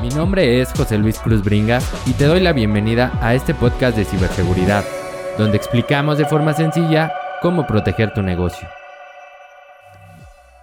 Mi nombre es José Luis Cruz Bringas y te doy la bienvenida a este podcast de ciberseguridad, donde explicamos de forma sencilla cómo proteger tu negocio.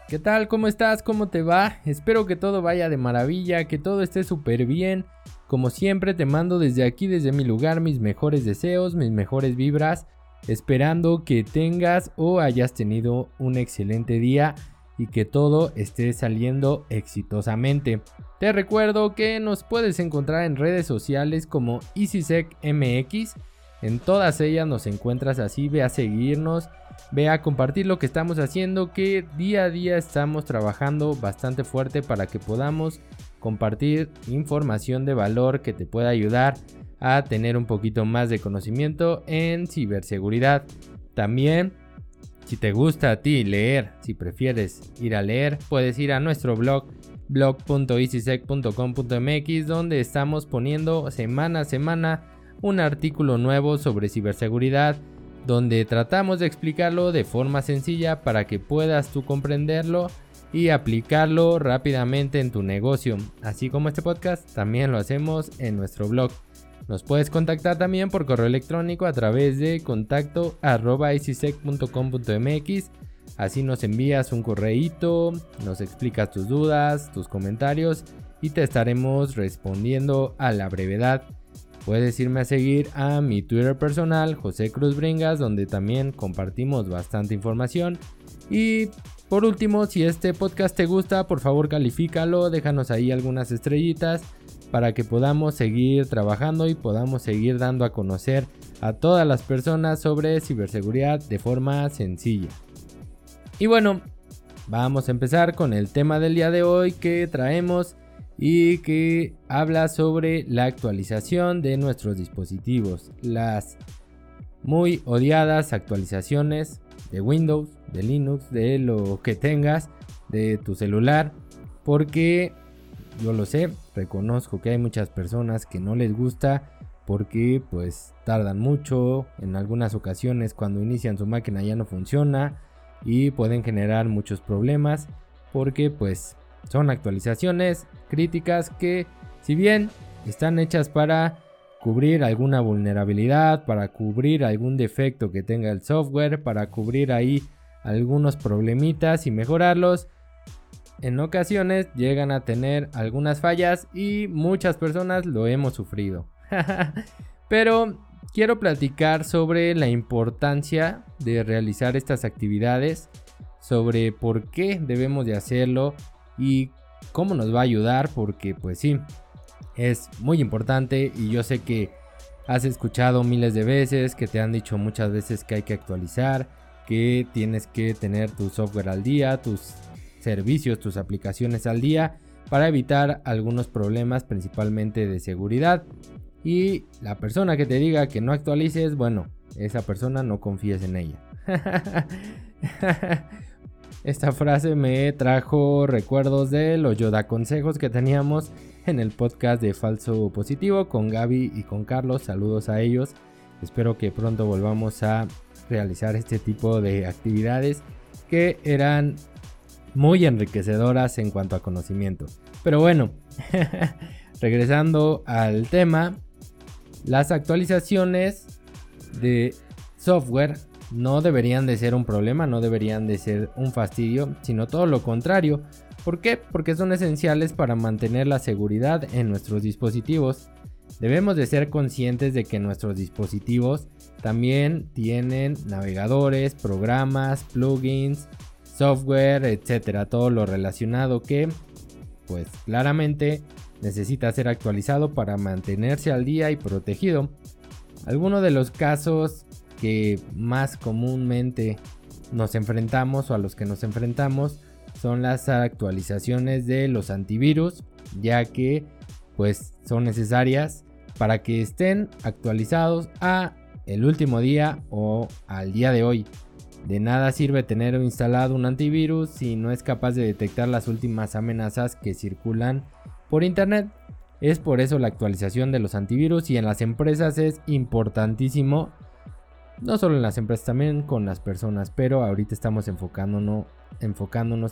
¿Qué tal? ¿Cómo estás? ¿Cómo te va? Espero que todo vaya de maravilla, que todo esté súper bien. Como siempre te mando desde aquí, desde mi lugar, mis mejores deseos, mis mejores vibras, esperando que tengas o hayas tenido un excelente día y que todo esté saliendo exitosamente. Te recuerdo que nos puedes encontrar en redes sociales como EasySecMX. En todas ellas nos encuentras así, ve a seguirnos, ve a compartir lo que estamos haciendo, que día a día estamos trabajando bastante fuerte para que podamos compartir información de valor que te pueda ayudar a tener un poquito más de conocimiento en ciberseguridad. También si te gusta a ti leer, si prefieres ir a leer, puedes ir a nuestro blog blog.easysec.com.mx donde estamos poniendo semana a semana un artículo nuevo sobre ciberseguridad donde tratamos de explicarlo de forma sencilla para que puedas tú comprenderlo y aplicarlo rápidamente en tu negocio. Así como este podcast, también lo hacemos en nuestro blog. Nos puedes contactar también por correo electrónico a través de contacto Así nos envías un correíto, nos explicas tus dudas, tus comentarios y te estaremos respondiendo a la brevedad. Puedes irme a seguir a mi Twitter personal, José Cruz Bringas, donde también compartimos bastante información. Y por último, si este podcast te gusta, por favor califícalo, déjanos ahí algunas estrellitas para que podamos seguir trabajando y podamos seguir dando a conocer a todas las personas sobre ciberseguridad de forma sencilla. Y bueno, vamos a empezar con el tema del día de hoy que traemos y que habla sobre la actualización de nuestros dispositivos, las muy odiadas actualizaciones de Windows, de Linux, de lo que tengas, de tu celular, porque yo lo sé, reconozco que hay muchas personas que no les gusta porque pues tardan mucho, en algunas ocasiones cuando inician su máquina ya no funciona y pueden generar muchos problemas porque pues son actualizaciones críticas que si bien están hechas para cubrir alguna vulnerabilidad, para cubrir algún defecto que tenga el software, para cubrir ahí algunos problemitas y mejorarlos, en ocasiones llegan a tener algunas fallas y muchas personas lo hemos sufrido. Pero quiero platicar sobre la importancia de realizar estas actividades, sobre por qué debemos de hacerlo y cómo nos va a ayudar, porque pues sí, es muy importante y yo sé que has escuchado miles de veces, que te han dicho muchas veces que hay que actualizar, que tienes que tener tu software al día, tus servicios, tus aplicaciones al día para evitar algunos problemas principalmente de seguridad. Y la persona que te diga que no actualices, bueno, esa persona no confíes en ella. Esta frase me trajo recuerdos de los Yoda consejos que teníamos en el podcast de Falso Positivo con Gaby y con Carlos. Saludos a ellos. Espero que pronto volvamos a realizar este tipo de actividades que eran muy enriquecedoras en cuanto a conocimiento. Pero bueno, regresando al tema, las actualizaciones de software no deberían de ser un problema, no deberían de ser un fastidio, sino todo lo contrario. ¿Por qué? Porque son esenciales para mantener la seguridad en nuestros dispositivos. Debemos de ser conscientes de que nuestros dispositivos también tienen navegadores, programas, plugins, software, etcétera, todo lo relacionado que pues claramente necesita ser actualizado para mantenerse al día y protegido. Algunos de los casos que más comúnmente nos enfrentamos o a los que nos enfrentamos son las actualizaciones de los antivirus, ya que pues son necesarias para que estén actualizados a el último día o al día de hoy. De nada sirve tener instalado un antivirus si no es capaz de detectar las últimas amenazas que circulan por internet. Es por eso la actualización de los antivirus y en las empresas es importantísimo. No solo en las empresas, también con las personas, pero ahorita estamos enfocándonos,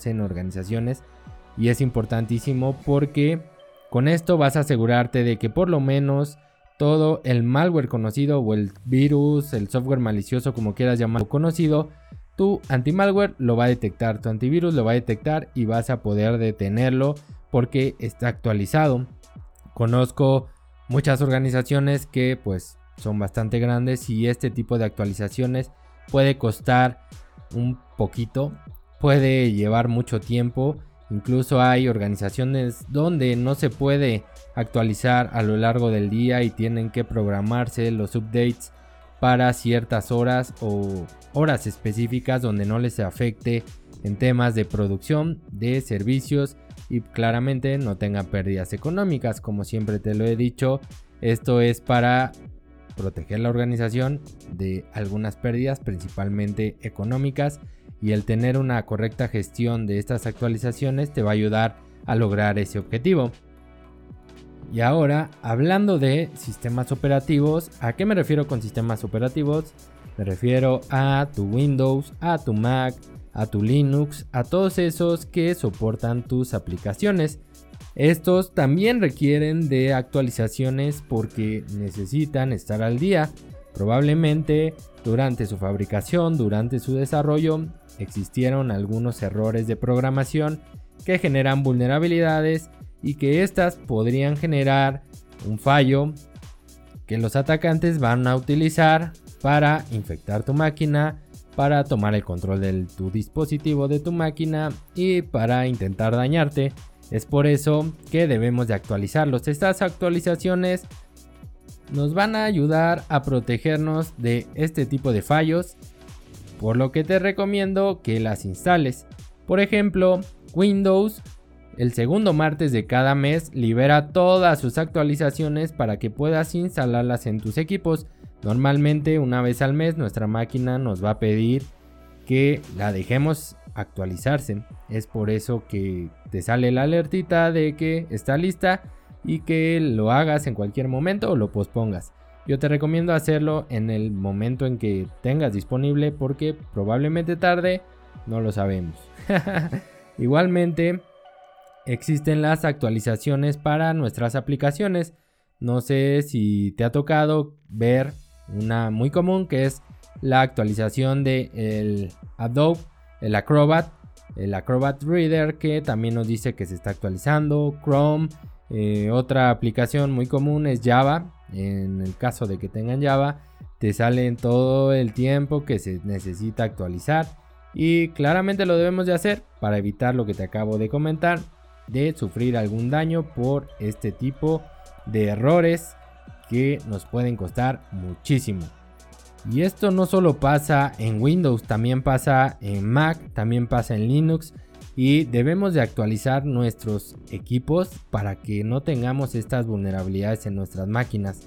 en organizaciones y es importantísimo porque Con esto vas a asegurarte de que por lo menos todo el malware conocido o el virus, el software malicioso como quieras llamarlo conocido, tu anti-malware lo va a detectar, tu antivirus lo va a detectar y vas a poder detenerlo porque está actualizado. Conozco muchas organizaciones que pues son bastante grandes y este tipo de actualizaciones puede costar un poquito, puede llevar mucho tiempo. Incluso hay organizaciones donde no se puede actualizar a lo largo del día y tienen que programarse los updates para ciertas horas o horas específicas donde no les afecte en temas de producción de servicios y claramente no tengan pérdidas económicas como siempre te lo he dicho esto es para proteger la organización de algunas pérdidas, principalmente económicas, y el tener una correcta gestión de estas actualizaciones te va a ayudar a lograr ese objetivo. Y ahora, hablando de sistemas operativos, ¿a qué me refiero con sistemas operativos? Me refiero a tu Windows, a tu Mac, a tu Linux, a todos esos que soportan tus aplicaciones. Estos también requieren de actualizaciones porque necesitan estar al día. Probablemente durante su fabricación, durante su desarrollo, existieron algunos errores de programación que generan vulnerabilidades y que estas podrían generar un fallo que los atacantes van a utilizar para infectar tu máquina, para tomar el control de tu dispositivo de tu máquina y para intentar dañarte. Es por eso que debemos de actualizarlos. Estas actualizaciones nos van a ayudar a protegernos de este tipo de fallos, por lo que te recomiendo que las instales. Por ejemplo, Windows el segundo martes de cada mes libera todas sus actualizaciones para que puedas instalarlas en tus equipos. Normalmente una vez al mes nuestra máquina nos va a pedir que la dejemos actualizarse. Es por eso que te sale la alertita de que está lista y que lo hagas en cualquier momento o lo pospongas. Yo te recomiendo hacerlo en el momento en que tengas disponible porque probablemente tarde, no lo sabemos. Igualmente, existen las actualizaciones para nuestras aplicaciones. No sé si te ha tocado ver una muy común que es la actualización de el Adobe el Acrobat, el Acrobat Reader que también nos dice que se está actualizando, Chrome, eh, otra aplicación muy común es Java, en el caso de que tengan Java, te salen todo el tiempo que se necesita actualizar. Y claramente lo debemos de hacer para evitar lo que te acabo de comentar, de sufrir algún daño por este tipo de errores que nos pueden costar muchísimo. Y esto no solo pasa en Windows, también pasa en Mac, también pasa en Linux. Y debemos de actualizar nuestros equipos para que no tengamos estas vulnerabilidades en nuestras máquinas.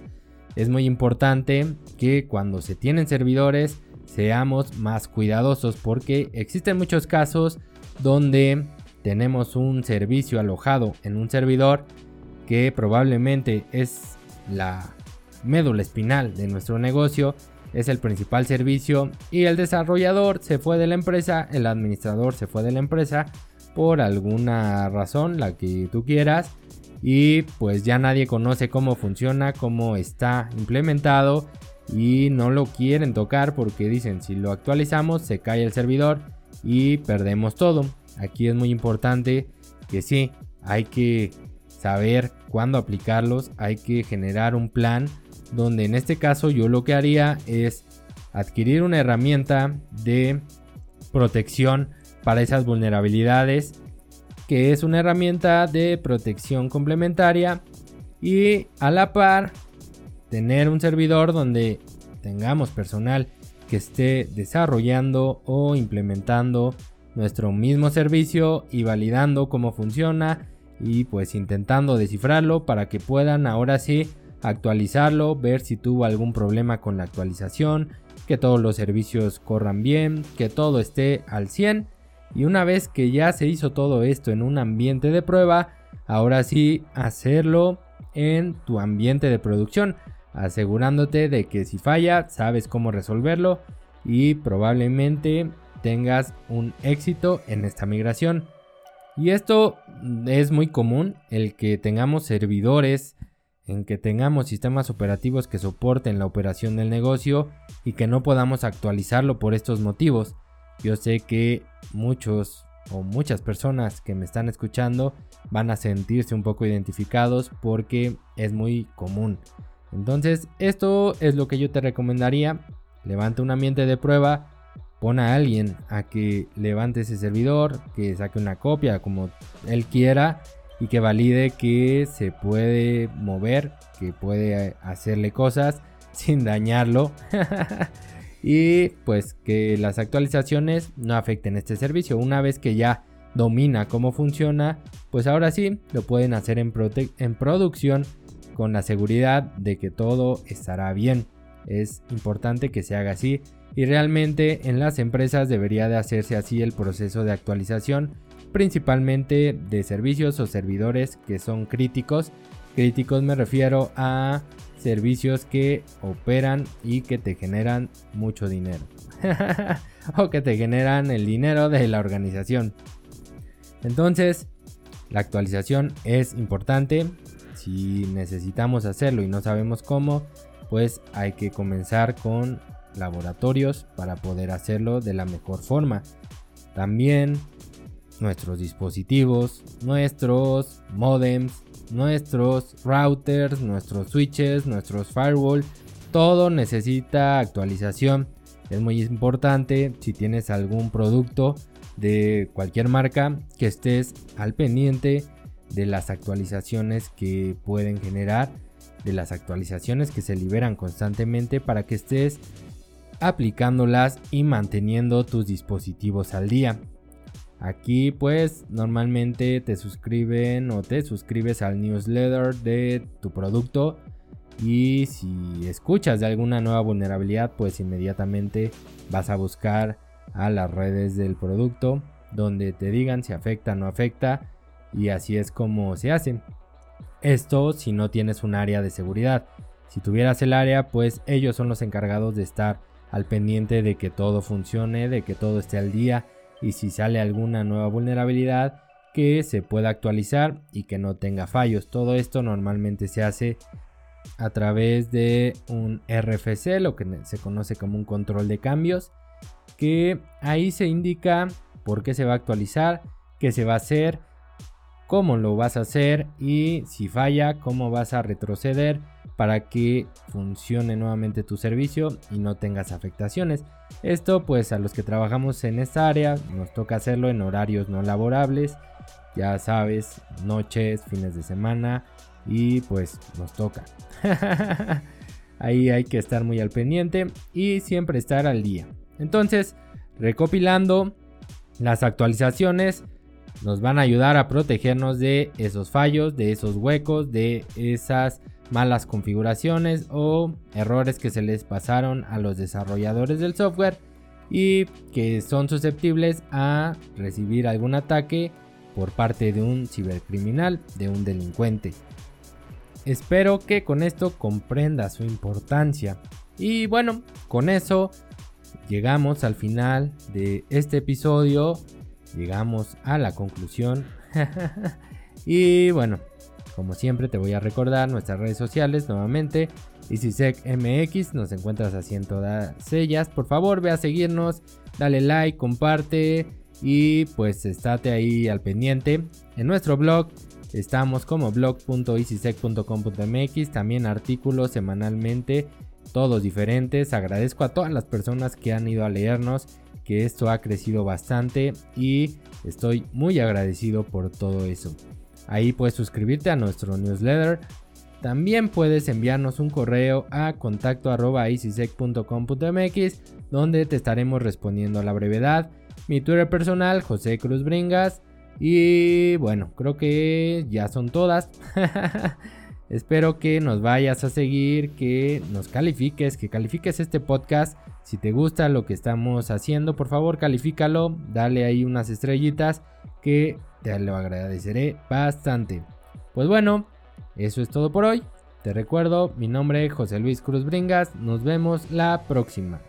Es muy importante que cuando se tienen servidores seamos más cuidadosos porque existen muchos casos donde tenemos un servicio alojado en un servidor que probablemente es la médula espinal de nuestro negocio es el principal servicio y el desarrollador se fue de la empresa, el administrador se fue de la empresa por alguna razón, la que tú quieras, y pues ya nadie conoce cómo funciona, cómo está implementado y no lo quieren tocar porque dicen si lo actualizamos se cae el servidor y perdemos todo. Aquí es muy importante que sí, hay que saber cuándo aplicarlos, hay que generar un plan donde en este caso yo lo que haría es adquirir una herramienta de protección para esas vulnerabilidades que es una herramienta de protección complementaria y a la par tener un servidor donde tengamos personal que esté desarrollando o implementando nuestro mismo servicio y validando cómo funciona y pues intentando descifrarlo para que puedan ahora sí actualizarlo, ver si tuvo algún problema con la actualización, que todos los servicios corran bien, que todo esté al 100 y una vez que ya se hizo todo esto en un ambiente de prueba, ahora sí hacerlo en tu ambiente de producción, asegurándote de que si falla sabes cómo resolverlo y probablemente tengas un éxito en esta migración. Y esto es muy común, el que tengamos servidores, en que tengamos sistemas operativos que soporten la operación del negocio y que no podamos actualizarlo por estos motivos. Yo sé que muchos o muchas personas que me están escuchando van a sentirse un poco identificados porque es muy común. Entonces, esto es lo que yo te recomendaría. Levanta un ambiente de prueba, pon a alguien a que levante ese servidor, que saque una copia como él quiera y que valide que se puede mover, que puede hacerle cosas sin dañarlo. y pues que las actualizaciones no afecten este servicio. Una vez que ya domina cómo funciona, pues ahora sí lo pueden hacer en, en producción con la seguridad de que todo estará bien. Es importante que se haga así y realmente en las empresas debería de hacerse así el proceso de actualización, principalmente de servicios o servidores que son críticos. Críticos me refiero a servicios que operan y que te generan mucho dinero. o que te generan el dinero de la organización. Entonces, la actualización es importante. Si necesitamos hacerlo y no sabemos cómo, pues hay que comenzar con laboratorios para poder hacerlo de la mejor forma. También nuestros dispositivos, nuestros modems, nuestros routers, nuestros switches, nuestros firewall, todo necesita actualización. Es muy importante si tienes algún producto de cualquier marca que estés al pendiente de las actualizaciones que pueden generar, de las actualizaciones que se liberan constantemente para que estés aplicándolas y manteniendo tus dispositivos al día. Aquí pues normalmente te suscriben o te suscribes al newsletter de tu producto y si escuchas de alguna nueva vulnerabilidad pues inmediatamente vas a buscar a las redes del producto donde te digan si afecta o no afecta y así es como se hace. Esto si no tienes un área de seguridad. Si tuvieras el área, pues ellos son los encargados de estar al pendiente de que todo funcione, de que todo esté al día y si sale alguna nueva vulnerabilidad que se pueda actualizar y que no tenga fallos. Todo esto normalmente se hace a través de un RFC, lo que se conoce como un control de cambios, que ahí se indica por qué se va a actualizar, qué se va a hacer cómo lo vas a hacer y si falla, cómo vas a retroceder para que funcione nuevamente tu servicio y no tengas afectaciones. Esto pues a los que trabajamos en esta área nos toca hacerlo en horarios no laborables, ya sabes, noches, fines de semana y pues nos toca. Ahí hay que estar muy al pendiente y siempre estar al día. Entonces, recopilando las actualizaciones, nos van a ayudar a protegernos de esos fallos, de esos huecos, de esas malas configuraciones o errores que se les pasaron a los desarrolladores del software y que son susceptibles a recibir algún ataque por parte de un cibercriminal, de un delincuente. Espero que con esto comprenda su importancia. Y bueno, con eso llegamos al final de este episodio llegamos a la conclusión. y bueno, como siempre te voy a recordar nuestras redes sociales nuevamente. MX, nos encuentras así en todas ellas. Por favor, ve a seguirnos, dale like, comparte y pues estate ahí al pendiente. En nuestro blog estamos como blog.easysec.com.mx, también artículos semanalmente, todos diferentes. Agradezco a todas las personas que han ido a leernos que esto ha crecido bastante y estoy muy agradecido por todo eso. Ahí puedes suscribirte a nuestro newsletter. También puedes enviarnos un correo a contacto donde te estaremos respondiendo a la brevedad. Mi Twitter personal, José Cruz Bringas. Y bueno, creo que ya son todas. Espero que nos vayas a seguir, que nos califiques, que califiques este podcast. Si te gusta lo que estamos haciendo, por favor califícalo, dale ahí unas estrellitas que te lo agradeceré bastante. Pues bueno, eso es todo por hoy. Te recuerdo, mi nombre es José Luis Cruz Bringas. Nos vemos la próxima.